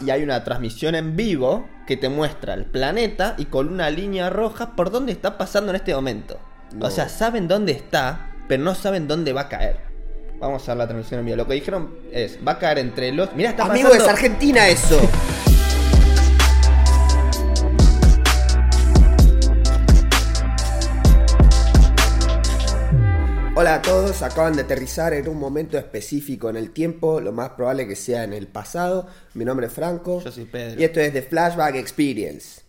y hay una transmisión en vivo que te muestra el planeta y con una línea roja por dónde está pasando en este momento. No. O sea, saben dónde está, pero no saben dónde va a caer. Vamos a ver la transmisión en vivo. Lo que dijeron es, va a caer entre los... Mira, está Amigo, pasando... es Argentina eso. Hola a todos, acaban de aterrizar en un momento específico en el tiempo, lo más probable que sea en el pasado. Mi nombre es Franco. Yo soy Pedro. Y esto es The Flashback Experience.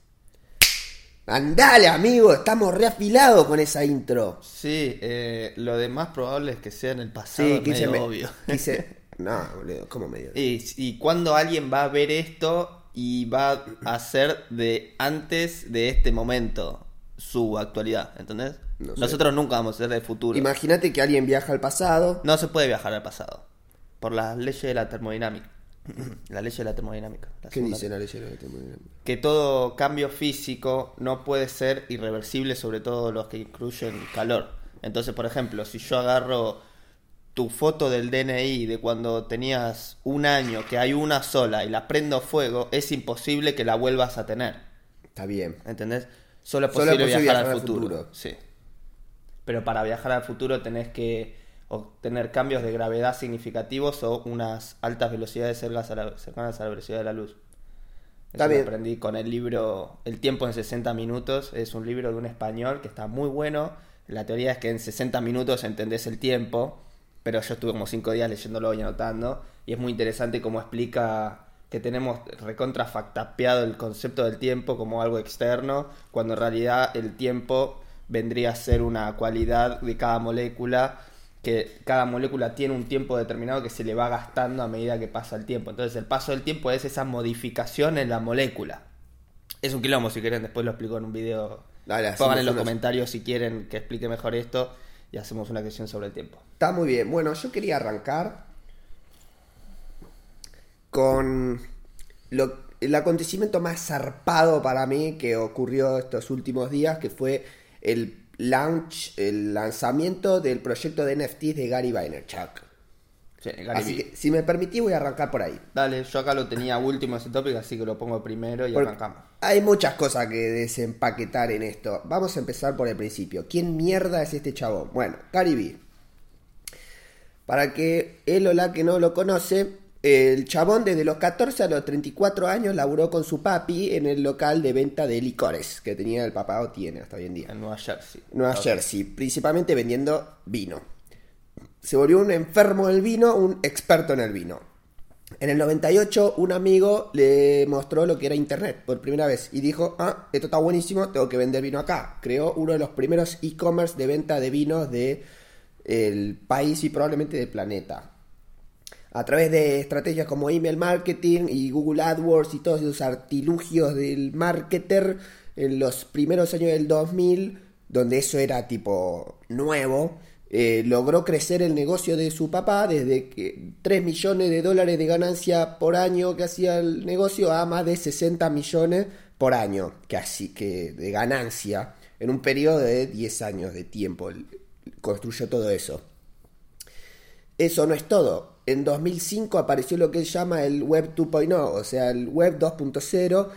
Andale, amigo, estamos reafilados con esa intro. Sí, eh, lo de más probable es que sea en el pasado, Sí, es quise, medio me- obvio. quise- No, boludo, ¿cómo medio? Y, y cuando alguien va a ver esto y va a ser de antes de este momento su actualidad, ¿entendés? No sé. Nosotros nunca vamos a ser del futuro. Imagínate que alguien viaja al pasado. No se puede viajar al pasado. Por las leyes de la termodinámica. la ley de la termodinámica. la ¿Qué dice la ley de la termodinámica? Que todo cambio físico no puede ser irreversible, sobre todo los que incluyen calor. Entonces, por ejemplo, si yo agarro tu foto del DNI de cuando tenías un año, que hay una sola, y la prendo fuego, es imposible que la vuelvas a tener. Está bien. ¿Entendés? Solo es Solo es posible viajar, viajar al futuro. futuro. Sí. Pero para viajar al futuro tenés que obtener cambios de gravedad significativos o unas altas velocidades cercanas a la, cercanas a la velocidad de la luz. Eso lo aprendí con el libro El tiempo en 60 minutos. Es un libro de un español que está muy bueno. La teoría es que en 60 minutos entendés el tiempo, pero yo estuve como 5 días leyéndolo y anotando. Y es muy interesante cómo explica que tenemos recontrafactapeado el concepto del tiempo como algo externo, cuando en realidad el tiempo vendría a ser una cualidad de cada molécula que cada molécula tiene un tiempo determinado que se le va gastando a medida que pasa el tiempo. Entonces el paso del tiempo es esa modificación en la molécula. Es un quilombo, si quieren, después lo explico en un video. Dale, Pongan en los unos- comentarios si quieren que explique mejor esto y hacemos una cuestión sobre el tiempo. Está muy bien. Bueno, yo quería arrancar con lo- el acontecimiento más zarpado para mí que ocurrió estos últimos días, que fue el launch, el lanzamiento del proyecto de NFTs de Gary Vaynerchuk. Sí, Gary Así que, si me permitís, voy a arrancar por ahí. Dale, yo acá lo tenía último ese tópico, así que lo pongo primero y Porque arrancamos. hay muchas cosas que desempaquetar en esto. Vamos a empezar por el principio. ¿Quién mierda es este chabón? Bueno, Gary Vee. Para que él o la que no lo conoce, el chabón desde los 14 a los 34 años laburó con su papi en el local de venta de licores que tenía el papá o tiene hasta hoy en día. En Nueva Jersey. Nueva. Jersey, principalmente vendiendo vino. Se volvió un enfermo del vino, un experto en el vino. En el 98 un amigo le mostró lo que era internet por primera vez y dijo, ah, esto está buenísimo, tengo que vender vino acá. Creó uno de los primeros e-commerce de venta de vinos del país y probablemente del planeta. A través de estrategias como email marketing y Google AdWords y todos esos artilugios del marketer en los primeros años del 2000, donde eso era tipo nuevo, eh, logró crecer el negocio de su papá desde que 3 millones de dólares de ganancia por año que hacía el negocio a más de 60 millones por año que así que de ganancia en un periodo de 10 años de tiempo construyó todo eso. Eso no es todo. En 2005 apareció lo que él llama el Web 2.0, o sea, el Web 2.0,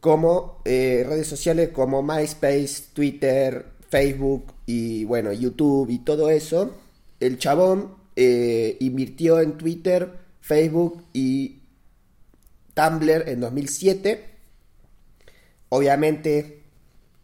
como eh, redes sociales como MySpace, Twitter, Facebook y bueno, YouTube y todo eso. El chabón eh, invirtió en Twitter, Facebook y Tumblr en 2007. Obviamente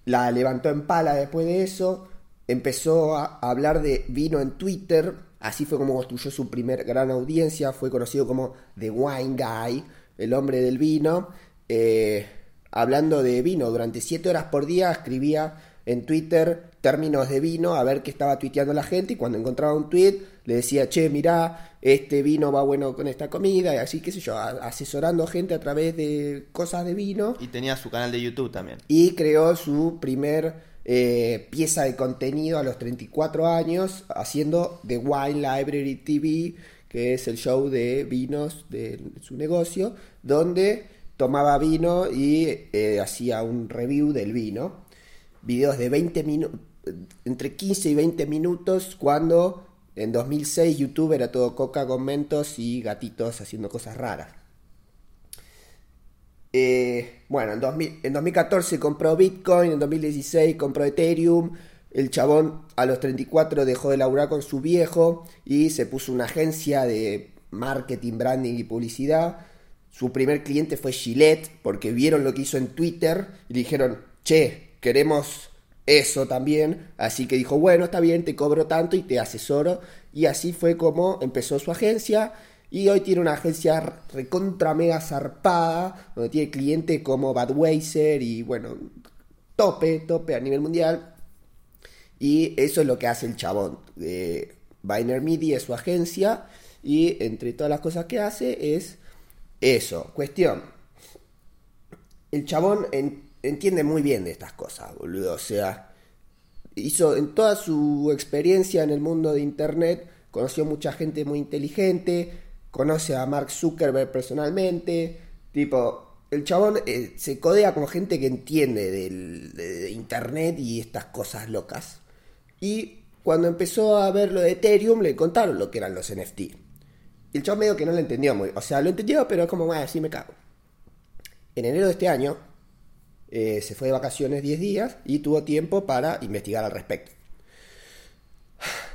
la levantó en pala después de eso. Empezó a hablar de vino en Twitter. Así fue como construyó su primer gran audiencia. Fue conocido como The Wine Guy, el hombre del vino. Eh, hablando de vino, durante 7 horas por día escribía en Twitter términos de vino, a ver qué estaba tuiteando la gente. Y cuando encontraba un tweet, le decía, che, mirá, este vino va bueno con esta comida. Y así, qué sé yo, a- asesorando gente a través de cosas de vino Y tenía su canal de YouTube también. y creó su primer eh, pieza de contenido a los 34 años haciendo The Wine Library TV, que es el show de vinos de su negocio, donde tomaba vino y eh, hacía un review del vino. Videos de 20 minutos, entre 15 y 20 minutos, cuando en 2006 YouTube era todo coca con mentos y gatitos haciendo cosas raras. Eh, bueno, en, 2000 en 2014 compró Bitcoin, en 2016 compró Ethereum. El chabón a los 34 dejó de laburar con su viejo y se puso una agencia de marketing, branding y publicidad. Su primer cliente fue Gillette porque vieron lo que hizo en Twitter y dijeron, che, queremos eso también. Así que dijo, bueno, está bien, te cobro tanto y te asesoro. Y así fue como empezó su agencia. Y hoy tiene una agencia recontra mega zarpada, donde tiene clientes como Budweiser y bueno, tope, tope a nivel mundial. Y eso es lo que hace el chabón. Eh, Biner Media es su agencia y entre todas las cosas que hace es eso. Cuestión. El chabón entiende muy bien de estas cosas, boludo. O sea, hizo en toda su experiencia en el mundo de Internet, conoció mucha gente muy inteligente, conoce a Mark Zuckerberg personalmente, tipo, el chabón eh, se codea con gente que entiende de, Internet y estas cosas locas. Y cuando empezó a ver lo de Ethereum, le contaron lo que eran los NFT. Y el chabón medio que no lo entendió muy. O sea, lo entendió, pero es como, bueno, así me cago. En enero de este año, eh, se fue de vacaciones 10 días y tuvo tiempo para investigar al respecto.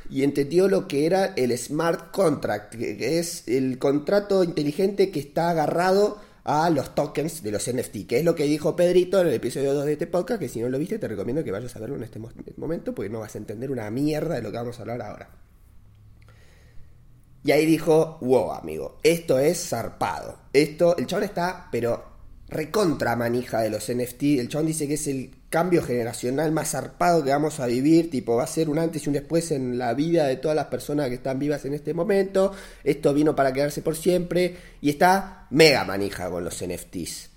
Y entendió lo que era el smart contract, que es el contrato inteligente que está agarrado a los tokens de los NFT, que es lo que dijo Pedrito en el episodio 2 de este podcast, que si no lo viste te recomiendo que vayas a verlo en este momento, porque no vas a entender una mierda de lo que vamos a hablar ahora. Y ahí dijo, wow, amigo, esto es zarpado. Esto, el chabón está, pero recontra manija de los NFT. El chabón dice que es el cambio generacional más zarpado que vamos a vivir, tipo va a ser un antes y un después en la vida de todas las personas que están vivas en este momento. Esto vino para quedarse por siempre y está mega manija con los NFTs.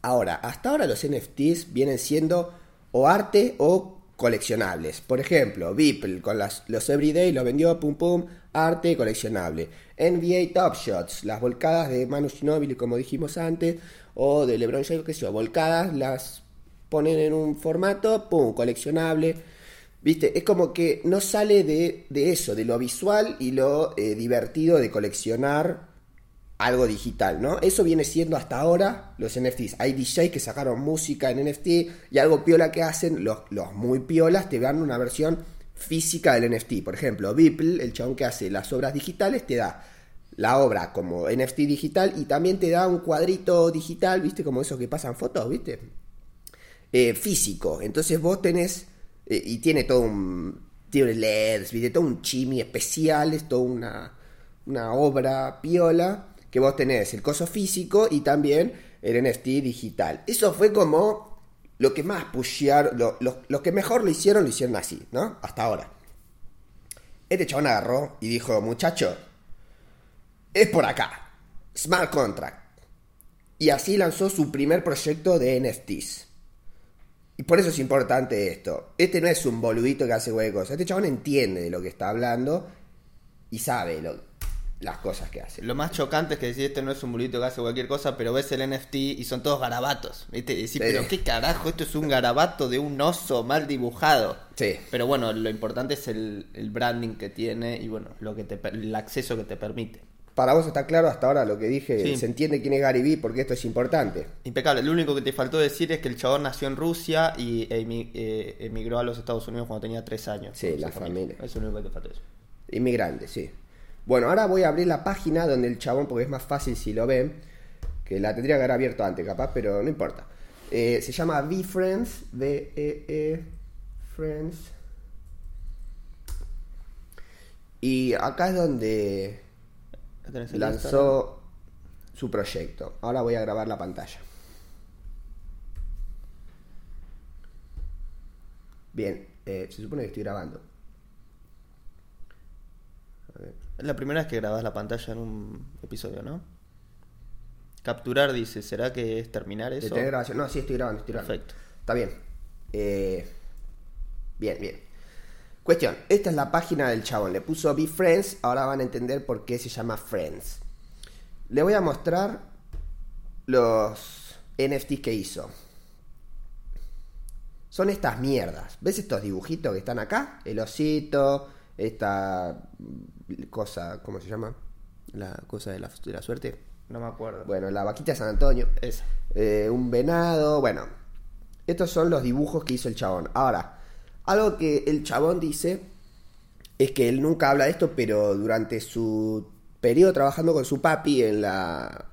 Ahora, hasta ahora los NFTs vienen siendo o arte o coleccionables. Por ejemplo, Beeple con las, los Everyday lo vendió pum pum, arte coleccionable. NBA Top Shots, las volcadas de Manu Ginobili como dijimos antes, o de LeBron James, que sé volcadas, las ponen en un formato, pum, coleccionable. ¿Viste? Es como que no sale de, eso, de lo visual y lo eh, divertido de coleccionar algo digital, ¿no? Eso viene siendo hasta ahora los NFTs. Hay DJs que sacaron música en NFT y algo piola que hacen, los, los muy piolas te dan una versión física del NFT. Por ejemplo, Beeple, el chabón que hace las obras digitales, te da la obra como NFT digital y también te da un cuadrito digital, ¿viste? Como esos que pasan fotos, ¿viste? Eh, físico. Entonces vos tenés, eh, y tiene todo un, tiene LEDs, ¿viste? Todo un chimi especial, es toda una, una obra piola, que vos tenés el coso físico y también el NFT digital. Eso fue como lo que más pushearon, lo, que mejor lo hicieron, lo hicieron así, ¿no? Hasta ahora. Este chabón agarró y dijo, muchacho, es por acá. Smart Contract. Y así lanzó su primer proyecto de NFTs. Y por eso es importante esto. Este no es un boludito que hace huecos. Este chabón entiende de lo que está hablando y sabe las cosas que hace. Lo más chocante es que decir, este no es un boludito que hace cualquier cosa, pero ves el NFT y son todos garabatos. ¿viste? Y decís, pero qué carajo, esto es un garabato de un oso mal dibujado. Sí. Pero bueno, lo importante es el, branding que tiene y bueno, lo que te, el acceso que te permite. Para vos está claro hasta ahora lo que dije, se entiende quién es Gary Vee porque esto es importante. Impecable, lo único que te faltó decir es que el chabón nació en Rusia y eh, emigró a los Estados Unidos cuando tenía tres años. Sí, la familia. Eso es lo único que te faltó eso. Inmigrante, sí. Bueno, ahora voy a abrir la página donde el chabón, porque es más fácil si lo ven, que la tendría que haber abierto antes capaz, pero no importa. Eh, se llama VFriends, V-E-E, Friends. Y acá es donde lanzó su proyecto. Ahora voy a grabar la pantalla. Bien, eh, se supone que estoy grabando. Es la primera vez que grabas la pantalla en un episodio, ¿no? Capturar dice, ¿será que es terminar eso? No, sí, estoy grabando, estoy grabando. Perfecto. Está bien. Eh, bien, bien. Cuestión, esta es la página del chabón. Le puso Be Friends, ahora van a entender por qué se llama Friends. Le voy a mostrar los NFTs que hizo. Son estas mierdas. ¿Ves estos dibujitos que están acá? El osito, esta cosa, ¿cómo se llama? La cosa de la, suerte. No me acuerdo. Bueno, la vaquita de San Antonio. Esa. eh, un venado, bueno. Estos son los dibujos que hizo el chabón. Ahora, algo que el chabón dice es que él nunca habla de esto, pero durante su periodo trabajando con su papi en la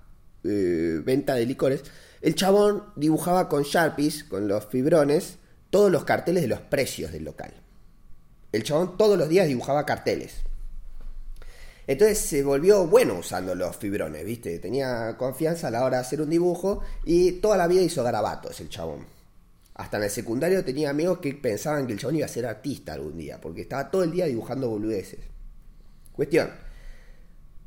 eh, venta de licores, el chabón dibujaba con Sharpies, con los fibrones, todos los carteles de los precios del local. El chabón todos los días dibujaba carteles. Entonces se volvió bueno usando los fibrones, ¿viste? Tenía confianza a la hora de hacer un dibujo y toda la vida hizo garabatos el chabón. Hasta en el secundario tenía amigos que pensaban que el chabón iba a ser artista algún día, porque estaba todo el día dibujando boludeces. Cuestión,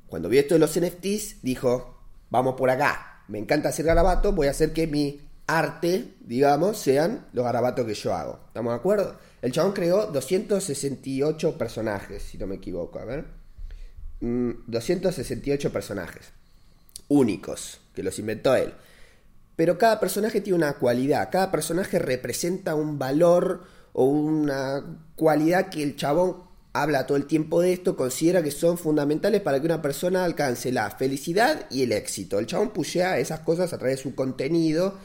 cuando vio esto de los NFTs, dijo, vamos por acá, me encanta hacer garabatos, voy a hacer que mi arte, digamos, sean los garabatos que yo hago. ¿Estamos de acuerdo? El chabón creó 268 personajes, si no me equivoco, a ver. Mm, 268 personajes únicos, que los inventó él. Pero cada personaje tiene una cualidad, cada personaje representa un valor o una cualidad que el chabón habla todo el tiempo de esto, considera que son fundamentales para que una persona alcance la felicidad y el éxito. El chabón pushea esas cosas a través de su contenido,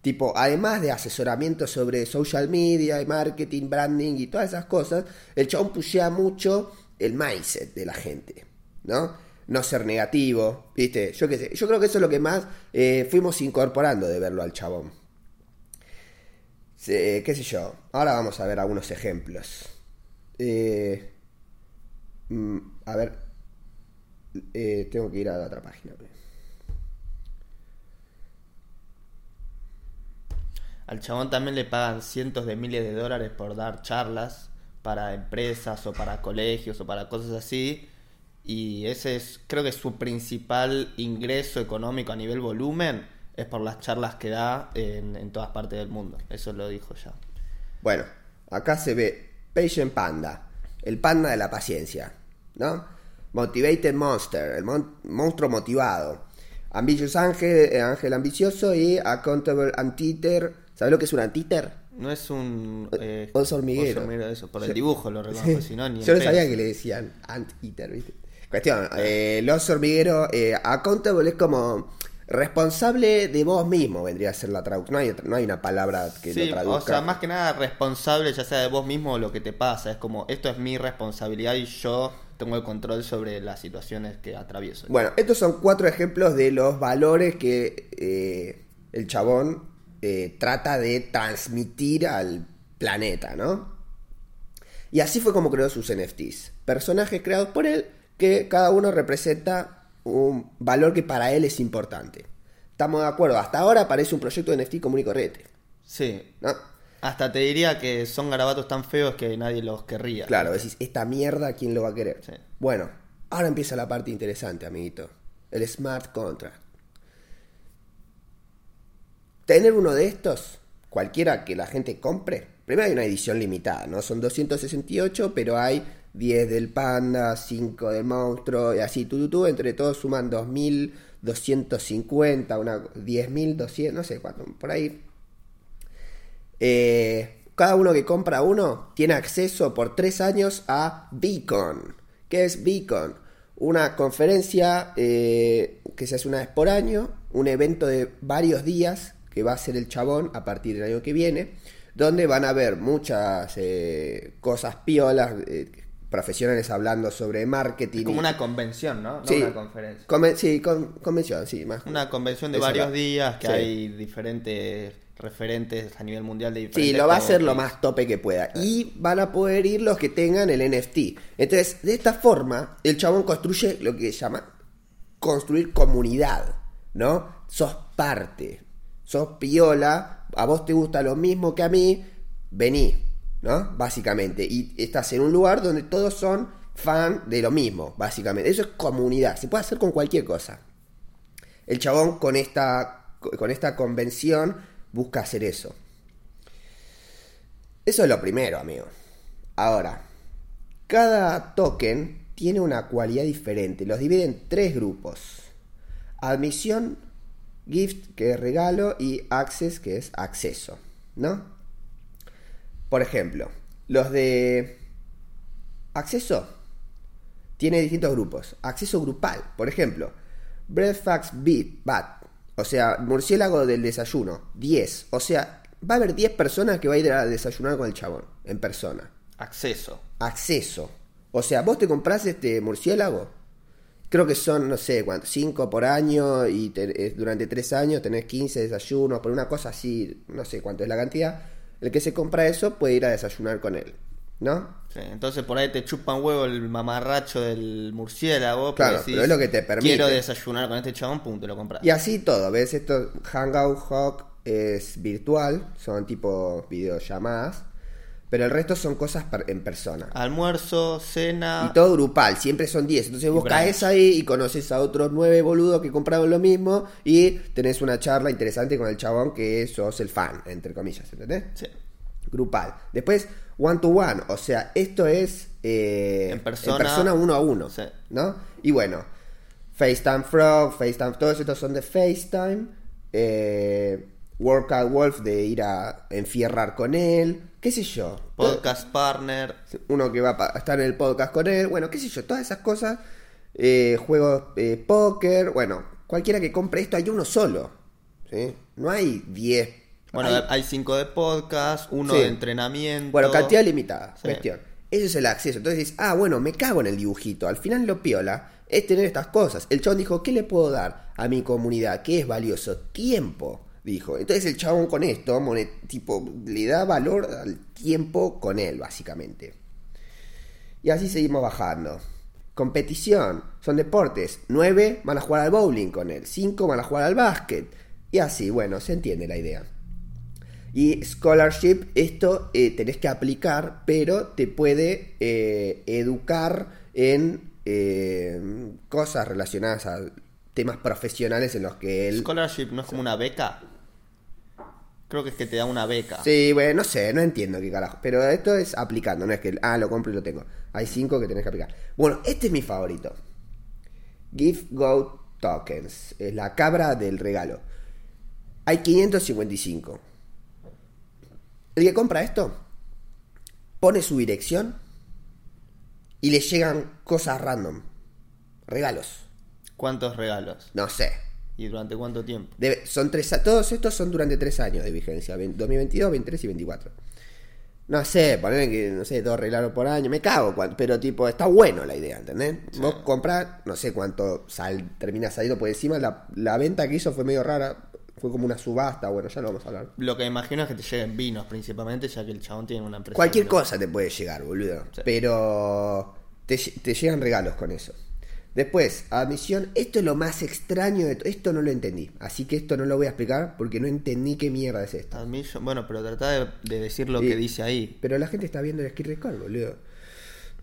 tipo, además de asesoramiento sobre social media, y marketing, branding y todas esas cosas, el chabón pushea mucho el mindset de la gente, ¿no? No ser negativo, ¿viste? Yo qué sé, yo creo que eso es lo que más eh, fuimos incorporando de verlo al chabón. Se- ¿Qué sé yo? Ahora vamos a ver algunos ejemplos. Eh, mm, a ver, eh, tengo que ir a la otra página. Al chabón también le pagan cientos de miles de dólares por dar charlas para empresas o para colegios o para cosas así. Y ese es, creo que su principal ingreso económico a nivel volumen es por las charlas que da en, en todas partes del mundo. Eso lo dijo ya. Bueno, acá se ve Patient Panda, el panda de la paciencia, ¿no? Motivated Monster, el mon- monstruo motivado. Ambitious Ángel, eh, Ángel ambicioso y Accountable Antiter. ¿Sabes lo que es un antiter? No es un... eh, Oso hormiguero. oso hormiguero, eso, por el dibujo lo reconozco, si no, ni Yo no sabía que le decían anteater, ¿viste? Cuestión, eh, el oso hormiguero, eh, accountable es como responsable de vos mismo, vendría a ser la traducción. No hay, no hay una palabra que Sí, lo traduzca. o sea, más que nada responsable ya sea de vos mismo o lo que te pasa. Es como, esto es mi responsabilidad y yo tengo el control sobre las situaciones que atravieso. Bueno, estos son cuatro ejemplos de los valores que eh, el chabón eh, trata de transmitir al planeta, ¿no? Y así fue como creó sus NFTs. Personajes creados por él que cada uno representa un valor que para él es importante. Estamos de acuerdo, hasta ahora parece un proyecto de NFT común y corriente, Sí, ¿no? hasta te diría que son garabatos tan feos que nadie los querría. Claro, decís, esta mierda, ¿quién lo va a querer? Sí. Bueno, ahora empieza la parte interesante, amiguito. El smart contract. Tener uno de estos, cualquiera que la gente compre, primero hay una edición limitada, ¿no? Son 268, pero hay 10 del panda, 5 del monstruo, y así, tú, tú, tú, entre todos suman 2250, una 10200, no sé cuánto, por ahí eh, cada uno que compra uno tiene acceso por tres años a Beacon. ¿Qué es Beacon? Una conferencia eh, que se hace una vez por año, un evento de varios días que va a ser el chabón a partir del año que viene, donde van a haber muchas eh, cosas piolas, profesionales hablando sobre marketing. Es como y- una convención, ¿no? No Sí. una conferencia. Conven- sí, con- convención, sí, más. Una convención de varios días que sí. hay diferentes referentes a nivel mundial de diferentes Sí, lo va a hacer lo más tope que pueda. Y van a poder ir los que tengan el NFT. Entonces, de esta forma, el chabón construye lo que se llama construir comunidad, ¿no? Sos parte, sos piola, a vos te gusta lo mismo que a mí, vení, ¿no? Básicamente. Y estás en un lugar donde todos son fan de lo mismo, básicamente. Eso es comunidad, se puede hacer con cualquier cosa. El chabón con esta, con esta convención busca hacer eso. Eso es lo primero, amigo. Ahora, cada token tiene una cualidad diferente. Los divide en tres grupos. Admisión, gift, que es regalo, y access, que es acceso. ¿No? Por ejemplo, los de acceso tiene distintos grupos. Acceso grupal, por ejemplo. Breakfast Beat, Bat. O sea, murciélago del desayuno, 10. O sea, va a haber 10 personas que va a ir a desayunar con el chabón, en persona. Acceso. Acceso. O sea, vos te compras este murciélago, creo que son, no sé, cuánto, 5 por año y te- eh, durante 3 años tenés 15 desayunos, por una cosa así, no sé cuánto es la cantidad. El que se compra eso puede ir a desayunar con él, ¿no? Sí, entonces por ahí te chupan huevo el mamarracho del murciélago. Claro, decís, pero es lo que te permite. Quiero desayunar con este chabón, pum, te lo compras. Y así todo, ¿ves? Esto, Hangout Hawk es virtual, son tipo videollamadas, pero el resto son cosas en persona. Almuerzo, cena. Y todo grupal, siempre son 10. Entonces vos brunch. caes ahí y conoces a otros 9 boludos que compraron lo mismo y tenés una charla interesante con el chabón que sos el fan, entre comillas, ¿entendés? Sí. Grupal. Después, one to one, o sea, esto es eh, En persona. uno a uno, Sí. ¿no? Y bueno, FaceTime Frog, FaceTime, todos estos son de FaceTime. Eh, Workout Wolf de ir a enfierrar con él, qué sé yo. Podcast partner. Uno que va a estar en el podcast con él, bueno, qué sé yo, todas esas cosas. Eh, juegos eh, póker, bueno, cualquiera que compre esto hay uno solo. ¿sí? No hay 10. Bueno, hay- hay cinco de podcast, uno Sí. de entrenamiento. bueno, cantidad limitada, Sí. cuestión. Ese es el acceso. Entonces dices, ah, bueno, me cago en el dibujito. Al final lo piola es tener estas cosas. El chabón dijo, ¿qué le puedo dar a mi comunidad? ¿Qué es valioso? Tiempo, dijo. Entonces el chabón con esto, tipo, le da valor al tiempo con él, básicamente. Y así seguimos bajando. Competición, son deportes. 9 van a jugar al bowling con él. 5 van a jugar al básquet. Y así, bueno, se entiende la idea. Y scholarship, esto eh, tenés que aplicar, pero te puede eh, educar en eh, cosas relacionadas a temas profesionales en los que él... Scholarship no es como una beca. Creo que es que te da una beca. Sí, bueno, no sé, no entiendo qué carajo. Pero esto es aplicando, no es que, ah, lo compro y lo tengo. Hay cinco que tenés que aplicar. Bueno, este es mi favorito. Give Go Tokens. Es la cabra del regalo. Hay 555. El que compra esto pone su dirección y le llegan cosas random. Regalos. ¿Cuántos regalos? No sé. ¿Y durante cuánto tiempo? Debe- son tres, todos estos son durante tres años de vigencia, ve- 2022, 23 y 24. No sé, poner que, no sé, dos regalos por año, me cago, pero tipo, está bueno la idea, ¿entendés? Vos comprás, no sé cuánto sal, termina saliendo por encima, la, la venta que hizo fue medio rara, fue como una subasta, bueno, ya lo vamos a hablar. Lo que imagino es que te lleguen vinos principalmente, ya que el chabón tiene una empresa. Cualquier cosa te puede llegar, boludo. Sí. Pero te llegan regalos con eso. Después, admisión, esto es lo más extraño de todo. Esto no lo entendí. Así que esto no lo voy a explicar porque no entendí qué mierda es esto. Admission- Bueno, pero trata de, de decir lo Sí. que dice ahí. Pero la gente está viendo el skill record, boludo.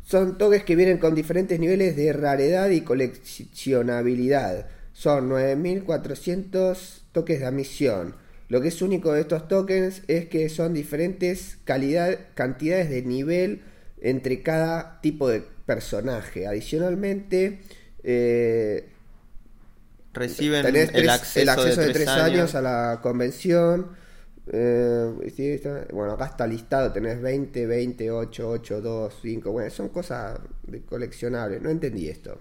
Son toques que vienen con diferentes niveles de raridad y coleccionabilidad. Son 9400 toques de admisión. Lo que es único de estos tokens es que son diferentes calidad, cantidades de nivel entre cada tipo de personaje. Adicionalmente, eh, Reciben tenés el, acceso el acceso de de tres, tres años a la convención. Eh, sí, está- bueno, acá está listado, tenés 20, 20, 8, 8, 2, 5. Bueno, son cosas coleccionables. No entendí esto.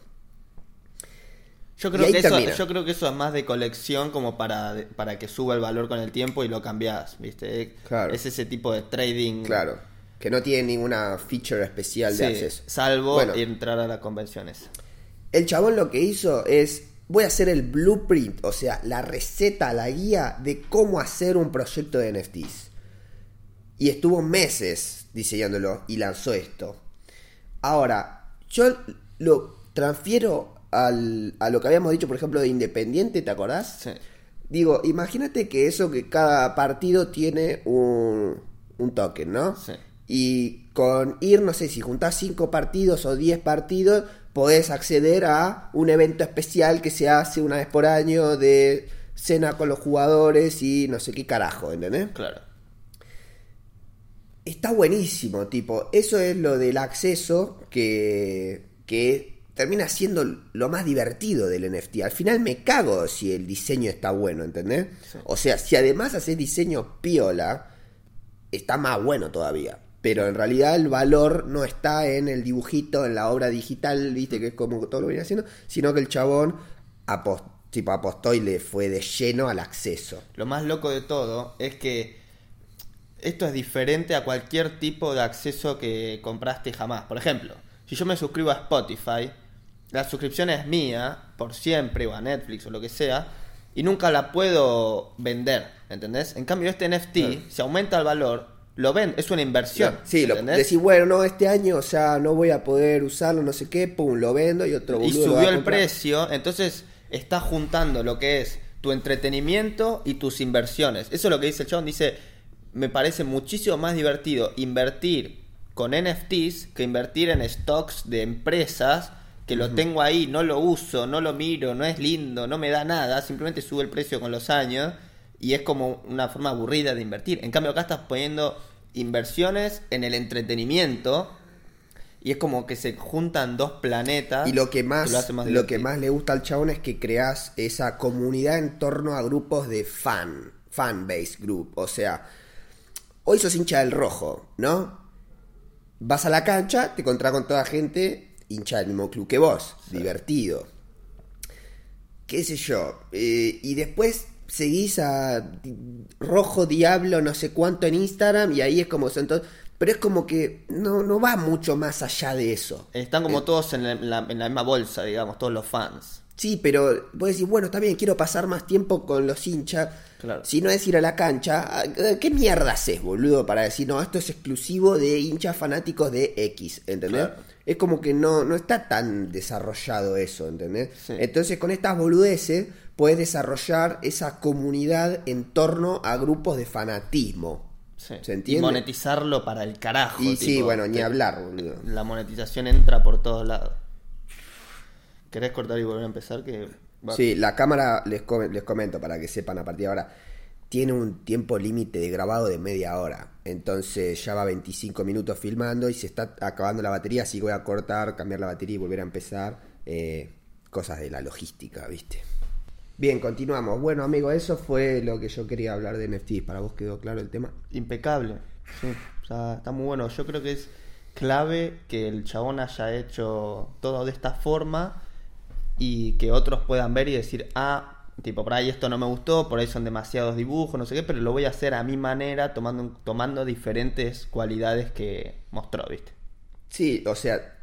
Yo creo, que eso, yo creo que eso es más de colección como para, para que suba el valor con el tiempo y lo cambiás, ¿viste? Claro. Es ese tipo de trading. Claro, que no tiene ninguna feature especial de acceso. salvo Bueno. entrar a las convenciones. El chabón lo que hizo es, voy a hacer el blueprint, o sea, la receta, la guía de cómo hacer un proyecto de NFTs. Y estuvo meses diseñándolo y lanzó esto. Ahora, yo lo transfiero al- a lo que habíamos dicho, por ejemplo, de Independiente, ¿te acordás? Sí. Digo, imagínate que eso que cada partido tiene un, un token, ¿no? Sí. Y con ir, no sé, si juntás 5 partidos o 10 partidos, podés acceder a un evento especial que se hace una vez por año de cena con los jugadores y no sé qué carajo, ¿entendés? Claro. Está buenísimo, tipo, eso es lo del acceso que, que termina siendo lo más divertido del NFT. Al final me cago si el diseño está bueno, ¿entendés? Sí. O sea, si además haces diseño piola, está más bueno todavía. Pero en realidad el valor no está en el dibujito, en la obra digital, viste, que es como todo lo viene haciendo, sino que el chabón tipo apostó y le fue de lleno al acceso. Lo más loco de todo es que esto es diferente a cualquier tipo de acceso que compraste jamás. Por ejemplo, si yo me suscribo a Spotify, la suscripción es mía por siempre, o a Netflix o lo que sea, y nunca la puedo vender, ¿entendés? En cambio, este NFT, si aumenta el valor, lo ven, es una inversión. Sí, lo, decís, bueno, no, este año, o sea, no voy a poder usarlo, no sé qué, pum, lo vendo y otro y boludo lo va a subió el precio, entonces estás juntando lo que es tu entretenimiento y tus inversiones. Eso es lo que dice el chabón, dice, me parece muchísimo más divertido invertir con NFTs que invertir en stocks de empresas que lo tengo ahí, no lo uso, no lo miro, no es lindo, no me da nada, simplemente sube el precio con los años y es como una forma aburrida de invertir. En cambio acá estás poniendo inversiones en el entretenimiento y es como que se juntan dos planetas. Y lo que más, lo hace más lo que más le gusta al chabón es que creas esa comunidad en torno a grupos de fan, fan base group. O sea, hoy sos hincha del rojo, ¿no? Vas a la cancha, te encontrás con toda gente hincha del mismo club que vos, divertido. Qué sé yo. eh, y después seguís a Rojo Diablo no sé cuánto en Instagram y ahí es como todos- Pero es como que no, no va mucho más allá de eso. Están como todos en la, en la- en la misma bolsa, digamos, todos los fans. Sí, pero vos decís, bueno, está bien, quiero pasar más tiempo con los hinchas. Claro. Si no es ir a la cancha, ¿a- ¿qué mierda haces, boludo? Para decir, no, esto es exclusivo de hinchas fanáticos de X, ¿entendés? Claro. Es como que no, no está tan desarrollado eso, ¿entendés? Sí. Entonces, con estas boludeces, puedes desarrollar esa comunidad en torno a grupos de fanatismo. Sí. ¿Se Y entiende? monetizarlo para el carajo. Y sí, bueno, ni hablar, boludo. La monetización entra por todos lados. ¿Querés cortar y volver a empezar? Que va- Sí, la cámara, les, com- les comento para que sepan a partir de ahora, tiene un tiempo límite de grabado de media hora. Entonces ya va 25 minutos filmando y se está acabando la batería, así que voy a cortar, cambiar la batería y volver a empezar. eh, cosas de la logística, ¿viste? Bien, continuamos. Bueno, amigo, eso fue lo que yo quería hablar de NFTs. ¿Para vos quedó claro el tema? Impecable. Sí, o sea, está muy bueno. Yo creo que es clave que el chabón haya hecho todo de esta forma y que otros puedan ver y decir, ah, tipo, por ahí esto no me gustó, por ahí son demasiados dibujos, no sé qué, pero lo voy a hacer a mi manera, tomando, tomando diferentes cualidades que mostró, ¿viste? Sí, o sea,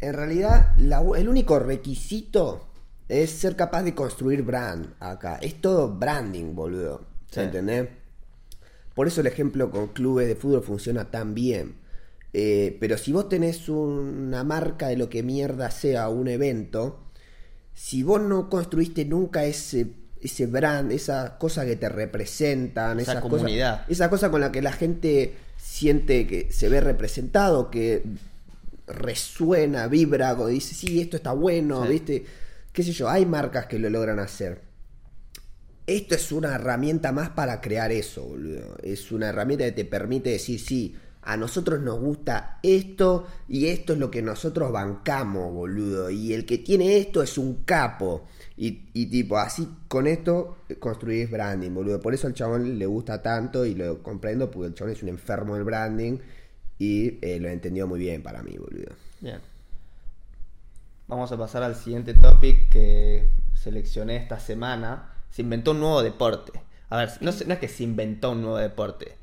en realidad la- el único requisito es ser capaz de construir brand acá. Es todo branding, boludo. Sí. ¿Entendés? Por eso el ejemplo con clubes de fútbol funciona tan bien. Eh, pero si vos tenés una marca de lo que mierda sea un evento, si vos no construiste nunca ese, ese brand, esa cosa que te representan, Esa esas comunidad. cosas, esa cosa con la que la gente siente que se ve representado, que resuena, vibra, dice, sí, esto está bueno, Sí. ¿viste? Qué sé yo, hay marcas que lo logran hacer. Esto es una herramienta más para crear eso, boludo. Es una herramienta que te permite decir, sí, a nosotros nos gusta esto y esto es lo que nosotros bancamos, boludo. Y el que tiene esto es un capo. Y, tipo, así con esto construís branding, boludo. Por eso al chabón le gusta tanto y lo comprendo porque el chabón es un enfermo del branding y eh, lo entendió muy bien para mí, boludo. Bien. Vamos a pasar al siguiente topic que seleccioné esta semana. Se inventó un nuevo deporte. A ver, no, no es que se inventó un nuevo deporte.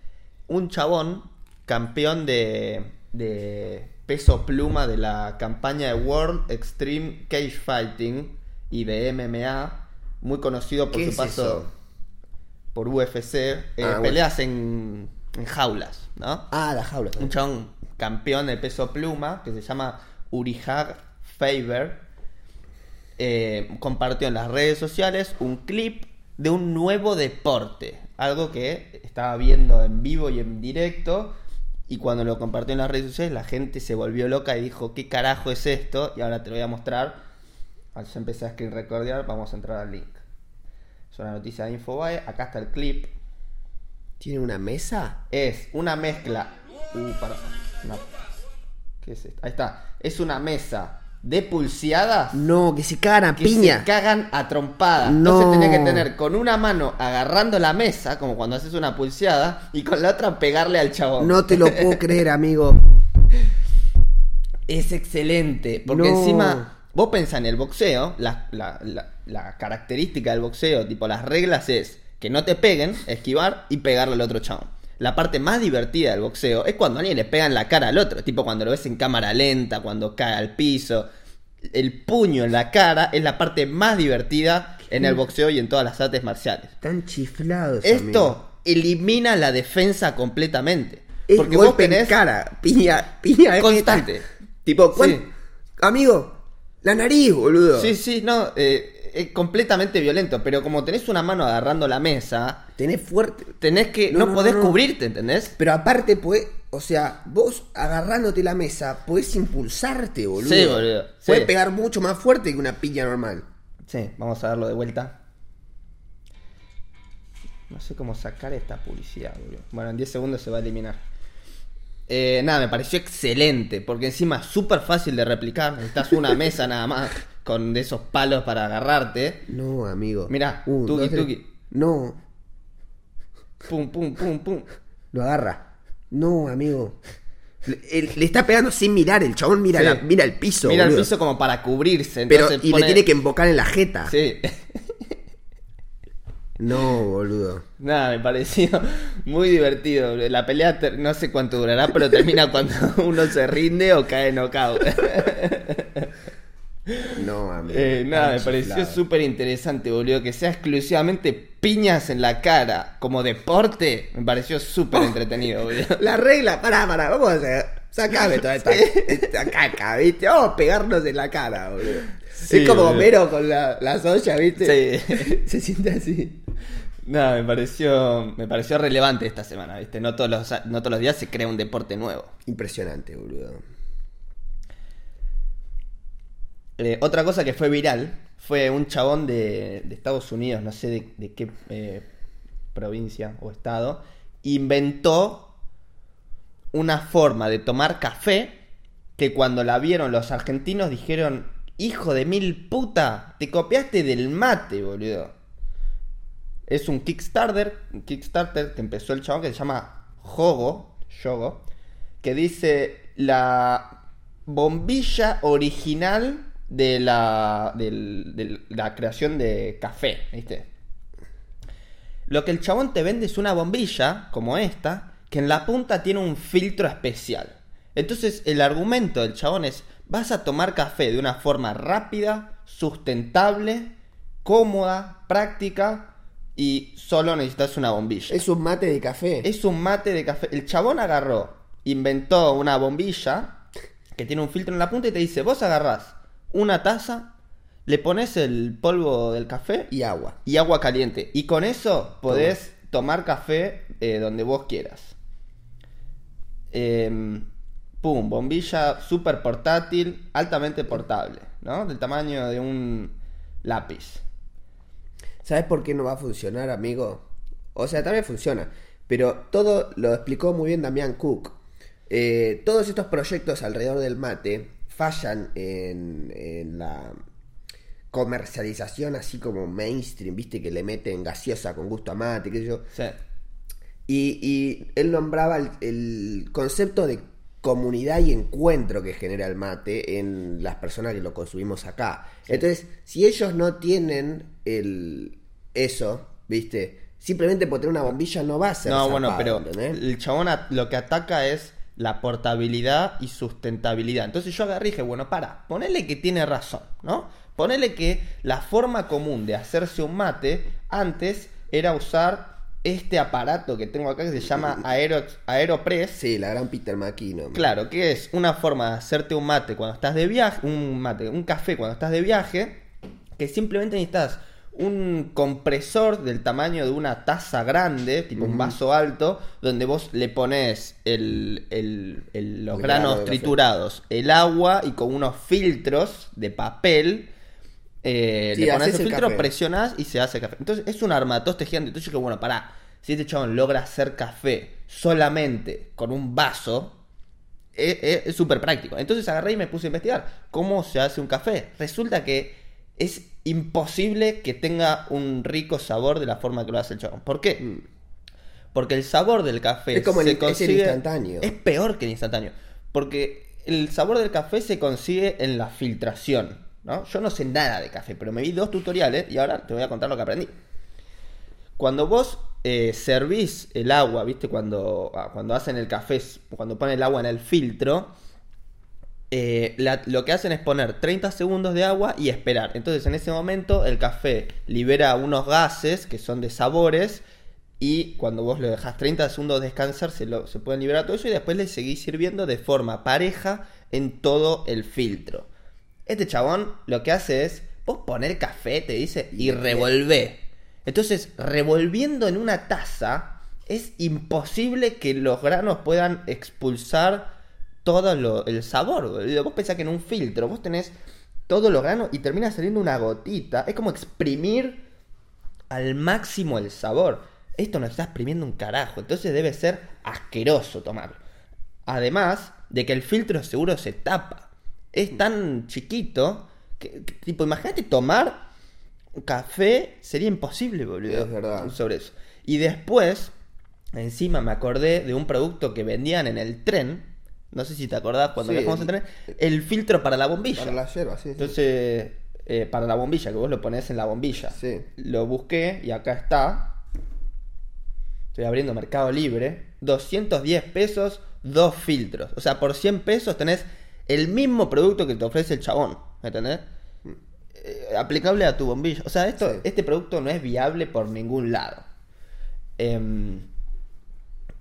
Un chabón, campeón de, de peso pluma de la campaña de World Extreme Cage Fighting y de MMA, muy conocido por ¿Qué su es paso eso? por UFC, eh, bueno. peleas en, en jaulas, ¿no? Ah, la jaula. un chabón campeón de peso pluma que se llama Urihag Faber eh, compartió en las redes sociales un clip de un nuevo deporte, algo que estaba viendo en vivo y en directo y cuando lo compartió en las redes sociales la gente se volvió loca y dijo ¿qué carajo es esto? y ahora te lo voy a mostrar. Ah, Ya empecé a screen recordear, vamos a entrar al link. Es una noticia de Infobae, acá está el clip ¿Tiene una mesa? es una mezcla. Uh, para. no. ¿Qué es esto? Ahí está. Es una mesa de pulseadas No, que se cagan a que piña. se cagan a trompadas. No. Entonces tenés que tener con una mano agarrando la mesa, como cuando haces una pulseada, y con la otra pegarle al chabón. No te lo puedo creer, amigo. Es excelente. Porque No. encima vos pensás en el boxeo, la, la- la- la característica del boxeo, tipo las reglas es que no te peguen, esquivar y pegarle al otro chabón. La parte más divertida del boxeo es cuando alguien le pega en la cara al otro, tipo cuando lo ves en cámara lenta, cuando cae al piso. El puño en la cara es la parte más divertida en el boxeo y en todas las artes marciales. Tan chiflados. Esto amigo. elimina la defensa completamente. Es porque vos golpe en tenés cara, piña, piña constante. Tipo, ¿cuál- Sí. Amigo, la nariz, boludo. Sí, sí, no, eh, es completamente violento, pero como tenés una mano agarrando la mesa, Tenés fuerte. tenés que, No, no, no, podés no, cubrirte, ¿entendés? Pero aparte, pues, o sea, vos agarrándote la mesa, podés impulsarte, boludo. Sí, boludo, sí. Podés pegar mucho más fuerte que una piña normal. Sí, vamos a darlo de vuelta. No sé cómo sacar esta publicidad, boludo. Bueno, en 10 segundos se va a eliminar. Eh, nada, me pareció excelente, porque encima es súper fácil de replicar. Necesitas una mesa nada más, con de esos palos para agarrarte. No, amigo. Mirá, tuki, dos, tuki. No, Pum, pum, pum, pum. lo agarra. No, amigo. Le, está pegando sin mirar, el chabón mira, Sí. la- mira el piso. Mira el piso como para cubrirse. Pero, y pone- le tiene que embocar en la jeta. Sí. No, boludo. Nada, me pareció muy divertido. La pelea no sé cuánto durará, pero termina cuando uno se rinde o cae knockout. No, amigo. Eh, nada, me pareció súper interesante, boludo. Que sea exclusivamente piñas en la cara como deporte, me pareció súper entretenido, boludo. La regla, pará, pará, vamos a hacer. Sacame toda esta, esta caca, ¿viste? Vamos a pegarnos en la cara, boludo. Sí, es como boludo. Homero con la, la soya, ¿viste? Sí. Se siente así. Nada, me pareció, me pareció relevante esta semana, ¿viste? No todos, los, no todos los días se crea un deporte nuevo. Impresionante, boludo. Eh, otra cosa que fue viral fue un chabón de, Estados Unidos, no sé de, qué eh, provincia o estado, inventó una forma de tomar café que cuando la vieron los argentinos dijeron, hijo de mil puta, te copiaste del mate, boludo. Es un Kickstarter, un Kickstarter que empezó el chabón que se llama Jogo, Yogo, que dice la bombilla original de la, del- del- la creación de café, ¿viste? Lo que el chabón te vende es una bombilla, como esta, que en la punta tiene un filtro especial. Entonces el argumento del chabón es, vas a tomar café de una forma rápida, sustentable, cómoda, práctica y solo necesitas una bombilla. Es un mate de café. Es un mate de café. El chabón agarró, inventó una bombilla que tiene un filtro en la punta y te dice, vos agarrás una taza, le pones el polvo del café Y agua. y agua caliente. Y con eso podés tomar café eh, donde vos quieras. Em, pum, bombilla súper portátil, altamente portable, ¿no? Del tamaño de un lápiz. ¿Sabes por qué no va a funcionar, amigo? O sea, también funciona. Pero todo lo explicó muy bien Damián Cook. Eh, todos estos proyectos alrededor del mate fallan en, en la comercialización así como mainstream, viste que le meten gaseosa con gusto a mate, qué sé yo. Sí. Y, y él nombraba el, el concepto de comunidad y encuentro que genera el mate en las personas que lo consumimos acá. Entonces, si ellos no tienen el eso, ¿viste? Simplemente por tener una bombilla no va a ser No, bueno, pero ¿entendés? el chabón lo que ataca es la portabilidad y sustentabilidad. Entonces yo agarré y dije, bueno, para, ponele que tiene razón, ¿no? Ponele que la forma común de hacerse un mate antes era usar este aparato que tengo acá que se llama Aero, Aeropress. Sí, la gran Peter McKinnon. Claro, que es una forma de hacerte un mate cuando estás de viaje, un mate, un café cuando estás de viaje, que simplemente necesitas un compresor del tamaño de una taza grande, tipo un vaso alto, donde vos le pones el, el- el- los grano granos triturados, el agua y con unos filtros de papel. eh, Sí, le pones el filtro, café. presionás y se hace café. Entonces es un armatoste gigante. Entonces yo digo, bueno, pará, si este chabón logra hacer café solamente con un vaso, es- es es súper práctico. Entonces agarré y me puse a investigar cómo se hace un café. Resulta que es imposible que tenga un rico sabor de la forma que lo hace el chabón. ¿Por qué? Porque el sabor del café Mm. Es como el- se es el consigue... instantáneo. Es peor que el instantáneo. Porque el sabor del café se consigue en la filtración. ¿no? Yo no sé nada de café, pero me vi dos tutoriales y ahora te voy a contar lo que aprendí. Cuando vos eh, servís el agua, ¿viste? Cuando, ah, cuando hacen el café, cuando ponen el agua en el filtro, eh, la- lo que hacen es poner 30 segundos de agua y esperar. Entonces en ese momento el café libera unos gases que son de sabores y cuando vos lo dejas 30 segundos descansar se, lo, se pueden liberar todo eso y después le seguís sirviendo de forma pareja en todo el filtro. Este chabón lo que hace es, vos poner café, te dice, y revolvé. Entonces, revolviendo en una taza, es imposible que los granos puedan expulsar todo lo- el sabor. boludo. Vos pensás que en un filtro vos tenés todos los granos y termina saliendo una gotita. Es como exprimir al máximo el sabor. Esto no está exprimiendo un carajo. Entonces debe ser asqueroso tomarlo. Además de que el filtro seguro se tapa. Es tan chiquito que, que, tipo, imagínate tomar café, sería imposible, boludo. Es verdad. Sobre eso. Y después, encima me acordé de un producto que vendían en el tren. No sé si te acordás cuando Sí, viajamos en el- tren. El filtro para la bombilla. Para la yerba, sí. Entonces, eh, para la bombilla, que vos lo pones en la bombilla. Sí. Lo busqué y acá está. Estoy abriendo Mercado Libre. 210 pesos, dos filtros. O sea, por 100 pesos tenés el mismo producto que te ofrece el chabón. ¿Me entendés? Eh, aplicable a tu bombilla. O sea, esto, Sí. este producto no es viable por ningún lado. Em,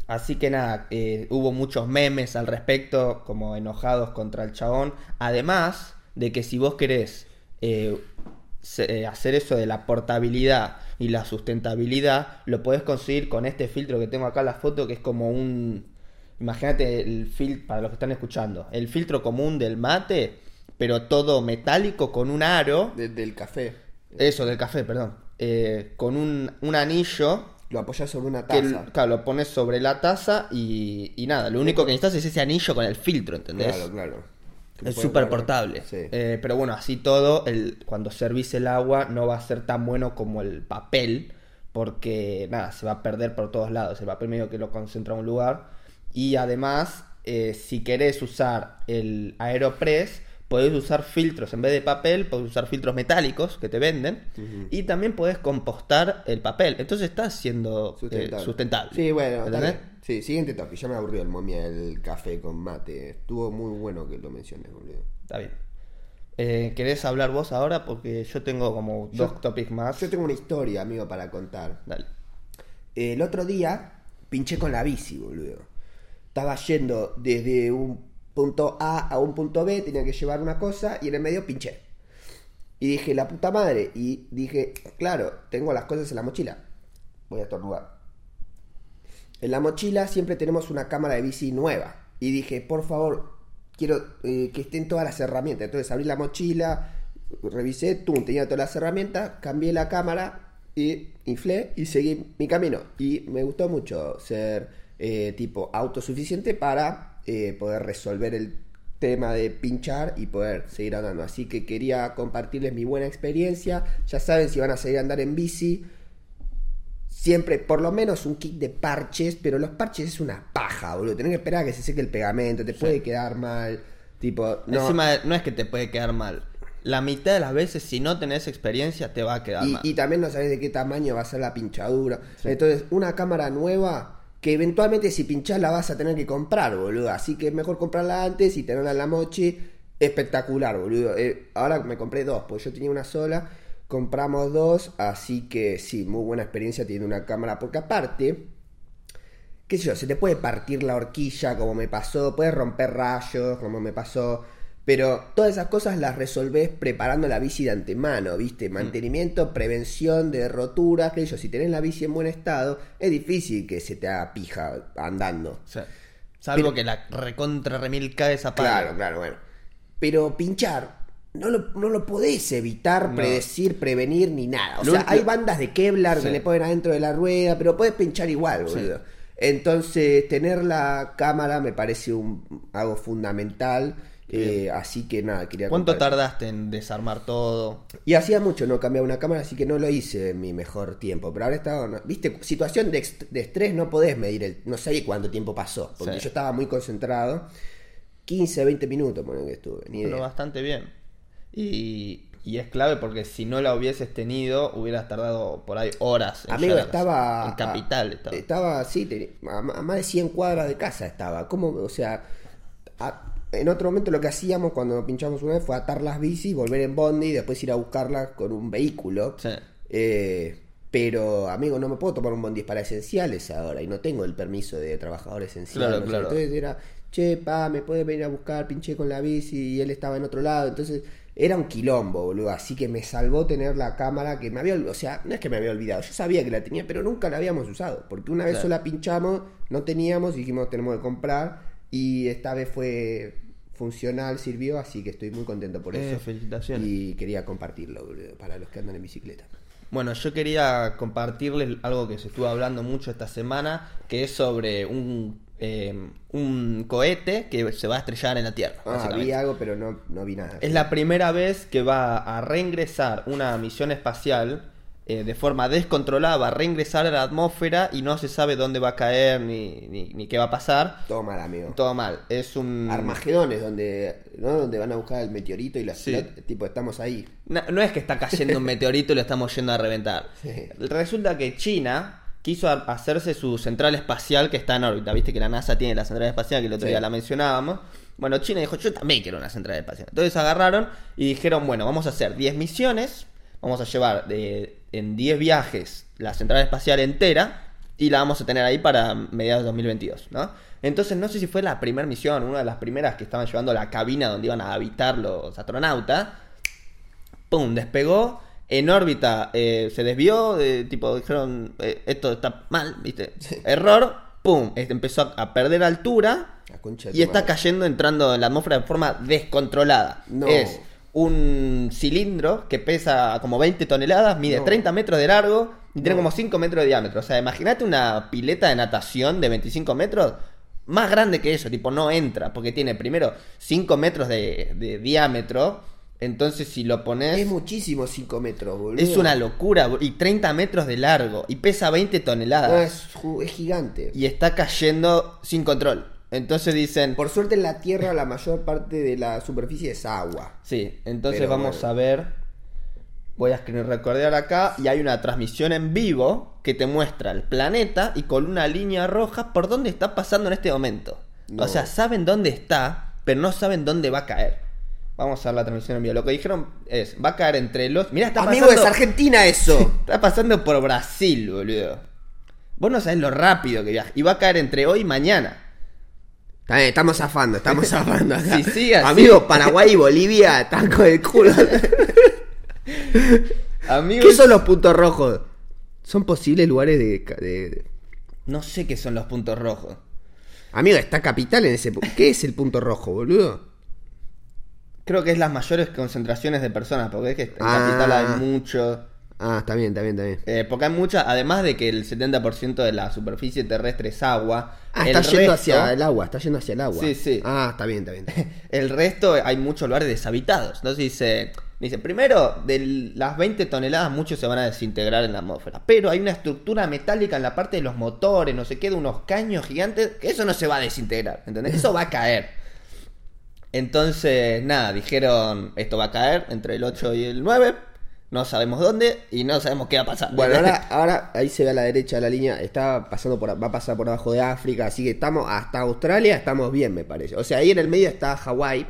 Así que nada, eh, hubo muchos memes al respecto, como enojados contra el chabón. Además de que si vos querés eh, eh, hacer eso de la portabilidad y la sustentabilidad, lo podés conseguir con este filtro que tengo acá en la foto, que es como un... Imagínate el filtro, para los que están escuchando, el filtro común del mate, pero todo metálico con un aro. De- del café. Eso, del café, perdón. eh, con un, un anillo Lo apoyas sobre una que taza. claro, lo pones sobre la taza y, y nada, lo único que necesitas es ese anillo con el filtro, ¿entendés? Claro, claro. Que Es súper portable. Sí. Eh, pero bueno, así todo, el, cuando servís el agua no va a ser tan bueno como el papel, porque nada, se va a perder por todos lados. El papel medio que lo concentra en un lugar. Y además, eh, si querés usar el Aeropress, podés usar filtros en vez de papel, podés usar filtros metálicos que te venden. Y también podés compostar el papel. Entonces estás siendo sustentable. sustentable. Sí, bueno. Sí, siguiente topic. Ya me aburrió el momia del café con mate. Estuvo muy bueno que lo menciones, boludo. Está bien. Eh, ¿Querés hablar vos ahora? Porque yo tengo como Yo- dos topics más. Yo tengo una historia, amigo, para contar. Dale. El otro día pinché con la bici, boludo. Estaba yendo desde un punto A a un punto B, tenía que llevar una cosa y en el medio pinché. Y dije, la puta madre. Y dije, claro, tengo las cosas en la mochila. Voy a estornudar. En la mochila siempre tenemos una cámara de bici nueva. Y dije, por favor, quiero eh, que estén todas las herramientas. Entonces abrí la mochila, revisé, tum, tenía todas las herramientas, cambié la cámara y inflé y seguí mi camino. Y me gustó mucho ser eh, tipo autosuficiente para eh, poder resolver el tema de pinchar y poder seguir andando. Así que quería compartirles mi buena experiencia. Ya saben si van a seguir a andar en bici. Siempre, por lo menos un kit de parches, pero los parches es una paja, boludo. Tenés que esperar a que se seque el pegamento, te puede quedar mal. Tipo, no. Encima, no es que te puede quedar mal. La mitad de las veces, si no tenés experiencia, te va a quedar y, mal. y también no sabes de qué tamaño va a ser la pinchadura. Entonces, una cámara nueva que eventualmente si pinchás la vas a tener que comprar, boludo. Así que es mejor comprarla antes y tenerla en la mochi. Espectacular, boludo. Eh, ahora me compré dos, pues yo tenía una sola. Compramos dos, así que sí, muy buena experiencia tiene una cámara. Porque aparte, qué sé yo, se te puede partir la horquilla como me pasó, puedes romper rayos como me pasó, pero todas esas cosas las resolvés preparando la bici de antemano, ¿viste? Mantenimiento, prevención de roturas, sé yo, si tenés la bici en buen estado, es difícil que se te haga pija andando. Sea, salvo que la recontra remil cae. Claro, claro, bueno. Pero pinchar, no lo, no lo podés evitar, No. predecir, prevenir ni nada. O Lo sea, único- hay bandas de Kevlar que Sí. le ponen adentro de la rueda, pero podés pinchar igual, boludo. Entonces, tener la cámara me parece un algo fundamental. Eh, así que nada, quería ¿Cuánto tardaste en desarmar todo? Y hacía mucho no cambiaba una cámara, así que no lo hice en mi mejor tiempo. Pero ahora estaba, no- viste, situación de, estrés no podés medir, el, no sé cuánto tiempo pasó, porque Sí. yo estaba muy concentrado. 15, 20 minutos, bueno, que estuve, ni Pero bastante bien. Y, y es clave porque si no la hubieses tenido, hubieras tardado por ahí horas. en Amigo, llegar. estaba. En Capital. estaba. Estaba, sí, a, a más de 100 cuadras de casa estaba. ¿Cómo? O sea, a- en otro momento lo que hacíamos cuando pinchamos una vez fue atar las bicis, volver en bondi y después ir a buscarlas con un vehículo. Sí. Eh, pero, amigo, no me puedo tomar un bondi para esenciales ahora y no tengo el permiso de trabajador esencial. Claro, o sea, claro. Entonces era, che, pa, me puedes venir a buscar, pinché con la bici y él estaba en otro lado. Entonces era un quilombo, boludo. Así que me salvó tener la cámara que me había, ol- o sea, no es que me había olvidado, yo sabía que la tenía, pero nunca la habíamos usado. Porque una vez Claro. sola pinchamos, no teníamos y dijimos, tenemos que comprar. Y esta vez fue funcional, sirvió, así que estoy muy contento por Eh, eso. felicitaciones. Y quería compartirlo, para los que andan en bicicleta. Bueno, yo quería compartirles algo que se estuvo hablando mucho esta semana, que es sobre un, eh, un cohete que se va a estrellar en la Tierra. Ah, vi algo, pero no, no vi nada. Es la primera vez que va a reingresar una misión espacial eh, de forma descontrolada, va a reingresar a la atmósfera y no se sabe dónde va a caer ni, ni, ni qué va a pasar. Todo mal, amigo. Todo mal. Es un... Armagedón es donde, ¿no? donde van a buscar el meteorito y la Sí. ciudad, tipo, estamos ahí. No, no es que está cayendo un meteorito y lo estamos yendo a reventar. Sí. Resulta que China quiso hacerse su central espacial que está en órbita. Viste que la NASA tiene la central espacial, que el otro Sí. día la mencionábamos. Bueno, China dijo, yo también quiero una central espacial. Entonces agarraron y dijeron, bueno, vamos a hacer 10 misiones, vamos a llevar de- en 10 viajes la central espacial entera y la vamos a tener ahí para mediados de 2022, ¿no? Entonces no sé si fue la primera misión, una de las primeras que estaban llevando la cabina donde iban a habitar los astronautas. ¡Pum! Despegó. En órbita eh, se desvió, eh, tipo, dijeron, eh, esto está mal, ¿viste? Error, ¡pum! Este, empezó a, perder altura y está madre. cayendo, entrando en la atmósfera de forma descontrolada. No. Es un cilindro que pesa como 20 toneladas, mide No. 30 metros de largo y tiene No. como 5 metros de diámetro. O sea, imagínate una pileta de natación de 25 metros. Más grande que eso, tipo, no entra, porque tiene primero 5 metros de, de diámetro. Entonces, si lo pones. Es muchísimo 5 metros, boludo. Es una locura, y 30 metros de largo, y pesa 20 No, toneladas, es, ju- es gigante. y está cayendo sin control. Entonces dicen, Por suerte en la Tierra la mayor parte de la superficie es agua. sí, entonces Pero vamos bueno. a ver, voy a recordar acá, y hay una transmisión en vivo que te muestra el planeta y con una línea roja por dónde está pasando en este momento. No. O sea, saben dónde está, pero no saben dónde va a caer. Vamos a ver la transmisión en vivo. Lo que dijeron es, va a caer entre los... Mira, está Amigo, pasando... es Argentina eso. Está pasando por Brasil, boludo. Vos no sabés lo rápido que viaja. Y va a caer entre hoy y mañana. Estamos zafando, estamos zafando acá. Así. Amigo, Paraguay y Bolivia están con el culo. Amigos, ¿Qué son los puntos rojos? ¿Son posibles lugares de, de- no sé qué son los puntos rojos. Amigo, está capital en ese... ¿Qué es el punto rojo, boludo? Creo que es las mayores concentraciones de personas, porque es que en Ah. Capital hay mucho. Ah, está bien, está bien, está bien. Eh, porque hay mucha, además de que el 70% de la superficie terrestre es agua. Ah, está yendo resto- hacia el agua, está yendo hacia el agua. Sí, sí. Ah, está bien, está bien. está bien. El resto hay muchos lugares deshabitados. Entonces dice, dice, primero, de las 20 toneladas muchos se van a desintegrar en la atmósfera. Pero hay una estructura metálica en la parte de los motores, no sé qué, de unos caños gigantes, que eso no se va a desintegrar, ¿entendés? Eso va a caer. Entonces, nada, dijeron, esto va a caer entre el 8 y el 9. No sabemos dónde y no sabemos qué va a pasar. Bueno, ahora, ahora ahí se ve a la derecha de la línea, está pasando por, va a pasar por abajo de África, así que estamos hasta Australia, estamos bien, me parece. O sea, ahí en el medio está Hawái.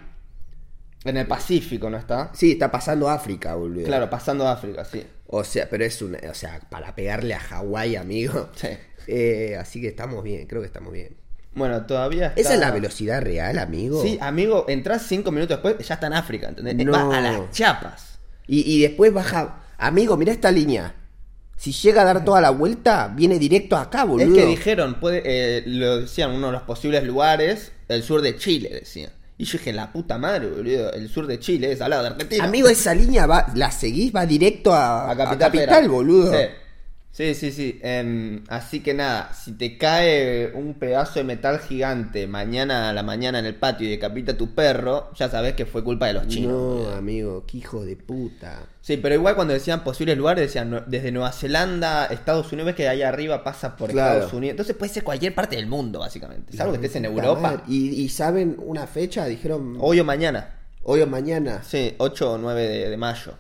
En el Pacífico, ¿no está? Sí, está pasando África, boludo. Claro, pasando África, sí. O sea, pero es una, o sea, para pegarle a Hawái, amigo. Sí. Eh, así que estamos bien, creo que estamos bien. Bueno, todavía está... ¿Esa es la velocidad real, amigo? Sí, amigo, entras cinco minutos después, ya está en África, ¿entendés? No. Va a las chapas. Y, y después baja. Amigo, mira esta línea. Si llega a dar toda la vuelta, viene directo acá, boludo. Es que dijeron, puede, eh, lo decían, uno de los posibles lugares, el sur de Chile, decían. Y yo dije, la puta madre, boludo, el sur de Chile es al lado de Argentina. Amigo, esa línea va, la seguís, va directo a, a a Capital, Capital, boludo. Sí, sí, sí. sí. Em, así que nada, si te cae un pedazo de metal gigante mañana a la mañana en el patio y decapita a tu perro, ya sabes que fue culpa de los chinos. No, amigo, qué hijo de puta. Sí, pero igual cuando decían posibles lugares, decían desde Nueva Zelanda, Estados Unidos, ves que ahí arriba pasa por Claro. Estados Unidos. Entonces puede ser cualquier parte del mundo, básicamente. Salvo que estés en Europa. ¿Y, y saben una fecha? Dijeron. Hoy o mañana. Hoy o mañana. Sí, 8 o 9 de, de mayo.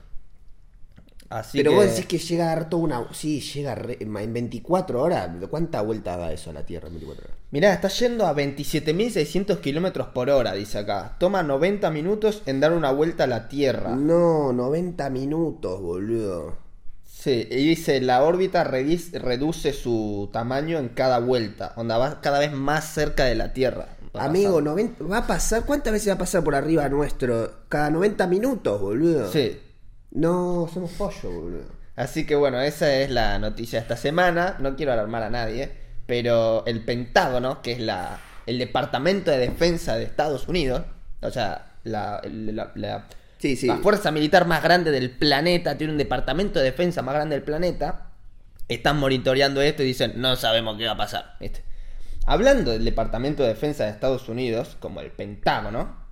Así Pero que... vos decís que llega a dar toda una. Sí, llega re- en 24 horas. ¿Cuánta vuelta da eso a la Tierra en 24 horas? Mirá, está yendo a 27.600 kilómetros por hora, dice acá. Toma 90 minutos en dar una vuelta a la Tierra. No, 90 minutos, boludo. Sí, y dice, la órbita reduce su tamaño en cada vuelta. Onda, va cada vez más cerca de la Tierra. Amigo, pasando. 90, va a pasar. ¿Cuántas veces va a pasar por arriba nuestro? Cada 90 minutos, boludo. Sí. No, somos pollo, boludo. Así que bueno, esa es la noticia de esta semana. No quiero alarmar a nadie, pero el Pentágono, que es la, el Departamento de Defensa de Estados Unidos, o sea, la, la- la- Sí, sí. la fuerza militar más grande del planeta, tiene un departamento de defensa más grande del planeta, están monitoreando esto y dicen, no sabemos qué va a pasar. ¿viste? Hablando del Departamento de Defensa de Estados Unidos, como el Pentágono,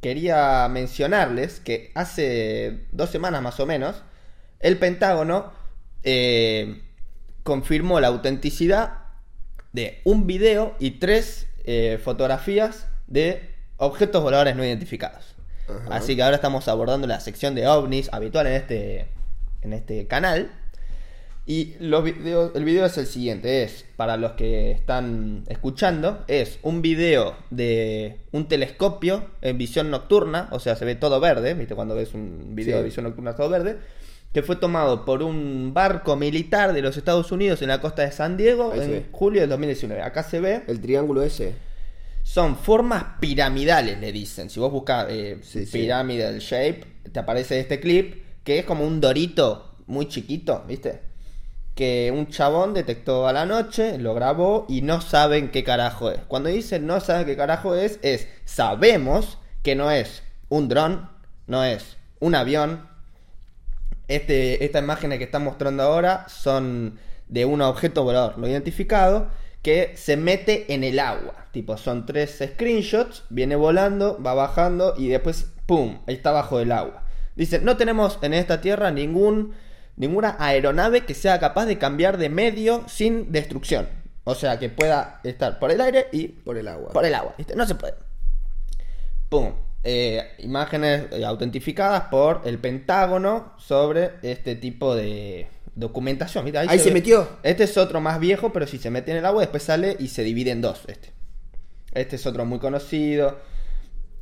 quería mencionarles que hace dos semanas más o menos, el Pentágono eh, confirmó la autenticidad de un video y tres eh, fotografías de objetos voladores no identificados. Ajá. Así que ahora estamos abordando la sección de ovnis habitual en este, en este canal. Y los videos, el video es el siguiente, es, para los que están escuchando, es un video de un telescopio en visión nocturna, o sea, se ve todo verde, ¿viste? Cuando ves un video Sí. de visión nocturna todo verde, que fue tomado por un barco militar de los Estados Unidos en la costa de San Diego Ahí en julio del 2019. Acá se ve, El triángulo ese. son formas piramidales, le dicen. Si vos buscas eh, Sí, sí. pyramidal shape, te aparece este clip, que es como un dorito muy chiquito, ¿viste? Que un chabón detectó a la noche, lo grabó y no saben qué carajo es. Cuando dicen no saben qué carajo es, es sabemos que no es un dron, no es un avión. Este, estas imágenes que están mostrando ahora son de un objeto volador no identificado que se mete en el agua. Tipo, son tres screenshots, viene volando, va bajando y después, ¡pum!, está bajo del agua. Dice, no tenemos en esta tierra ningún, ninguna aeronave que sea capaz de cambiar de medio sin destrucción. O sea, que pueda estar por el aire y Por el agua. por el agua. ¿viste? No se puede. Pum. Eh, imágenes eh, autentificadas por el Pentágono sobre este tipo de documentación. ¿viste? Ahí se metió. Este es otro más viejo, pero si se mete en el agua, después sale y se divide en dos. Este. Este es otro muy conocido.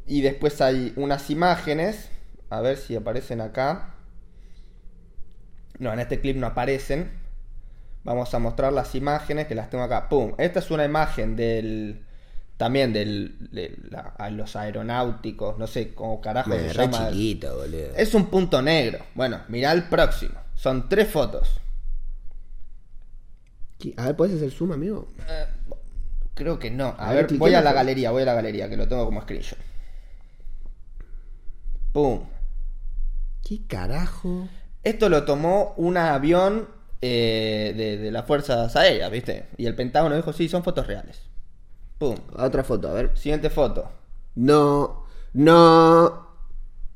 Y después hay unas imágenes. A ver si aparecen acá. No, en este clip no aparecen. Vamos a mostrar las imágenes que las tengo acá. ¡Pum! Esta es una imagen del. También del, de la- a los aeronáuticos. No sé cómo carajo Me, se re llama. chiquito, boludo. Es un punto negro. Bueno, mirá el próximo. Son tres fotos. ¿Qué? A ver, ¿puedes hacer zoom, amigo? Eh, creo que no. A, A ver, voy a la galería, voy a la galería, que lo tengo como screenshot. ¡Pum! ¿Qué carajo? Esto lo tomó un avión eh, de, de las Fuerzas Aéreas, ¿viste? Y el Pentágono dijo, sí, son fotos reales. ¡Pum! Otra foto, a ver. Siguiente foto. No, no,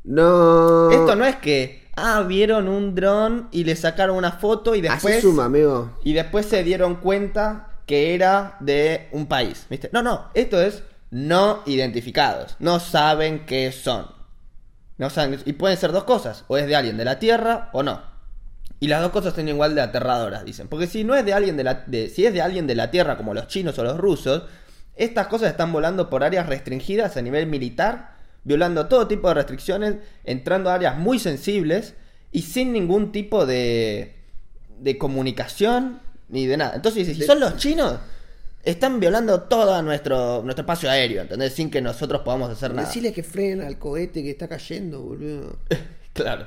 no. Esto no es que, ah, vieron un dron y le sacaron una foto y después... Así suma, amigo. Y después se dieron cuenta que era de un país, ¿viste? No, no, esto es no identificados. No saben qué son. Y pueden ser dos cosas, o es de alguien de la Tierra o no. Y las dos cosas son igual de aterradoras, dicen. Porque si no es de alguien de la de- si es de alguien de la Tierra como los chinos o los rusos, estas cosas están volando por áreas restringidas a nivel militar, violando todo tipo de restricciones, entrando a áreas muy sensibles y sin ningún tipo de de comunicación ni de nada. Entonces, si son los chinos, están violando todo nuestro, nuestro espacio aéreo, ¿entendés? Sin que nosotros podamos hacer nada. Decirle que frenen al cohete que está cayendo, boludo. Claro.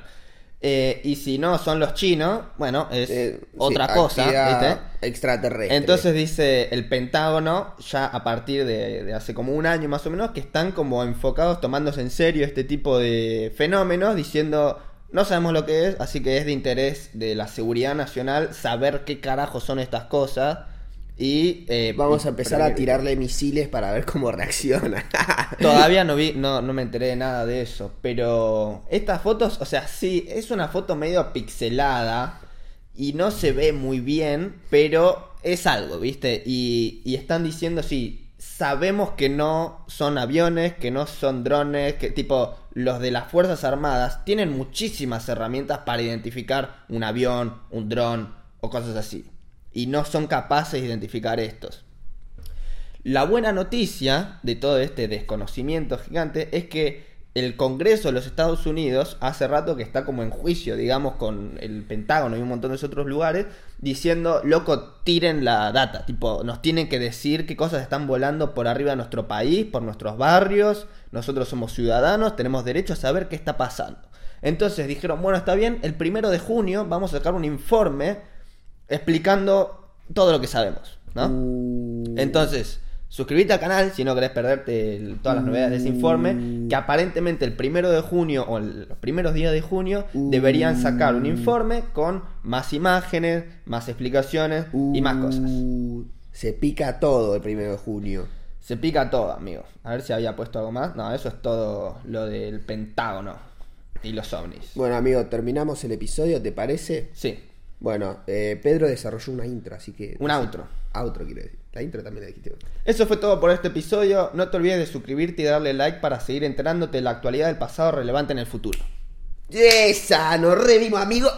Eh, y si no son los chinos, bueno, es Eh, otra sí, cosa, ¿viste? Extraterrestre. Entonces dice el Pentágono, ya a partir de, de hace como un año más o menos, que están como enfocados, tomándose en serio este tipo de fenómenos, diciendo, no sabemos lo que es, así que es de interés de la seguridad nacional saber qué carajo son estas cosas. Y eh, Vamos a empezar a tirarle misiles para ver cómo reacciona. Todavía no vi, no, no me enteré de nada de eso. Pero estas fotos, o sea, sí, es una foto medio pixelada y no se ve muy bien, pero es algo, ¿viste? Y, y están diciendo, sí, sabemos que no son aviones, que no son drones, que tipo los de las Fuerzas Armadas tienen muchísimas herramientas para identificar un avión, un dron o cosas así. Y no son capaces de identificar estos. La buena noticia de todo este desconocimiento gigante es que el Congreso de los Estados Unidos hace rato que está como en juicio, digamos, con el Pentágono y un montón de otros lugares, diciendo, loco, tiren la data, tipo, nos tienen que decir qué cosas están volando por arriba de nuestro país, por nuestros barrios, nosotros somos ciudadanos, tenemos derecho a saber qué está pasando. Entonces dijeron, bueno, está bien, el primero de junio vamos a sacar un informe explicando todo lo que sabemos, ¿no? Uh. Entonces, suscríbete al canal si no querés perderte el- todas las novedades de ese informe, que aparentemente el primero de junio o el- los primeros días de junio deberían sacar un informe con más imágenes, más explicaciones y más cosas. Uh, Se pica todo el primero de junio. Se pica todo, amigo. A ver si había puesto algo más. No, eso es todo lo del Pentágono y los ovnis. Bueno, amigo, terminamos el episodio, ¿te parece? Sí, Bueno, eh, Pedro desarrolló una intro, así que... un outro. Outro, quiero decir. La intro también la dijiste. Eso fue todo por este episodio. No te olvides de suscribirte y darle like para seguir enterándote de la actualidad del pasado relevante en el futuro. ¡Esa! ¡Nos revimos, amigo!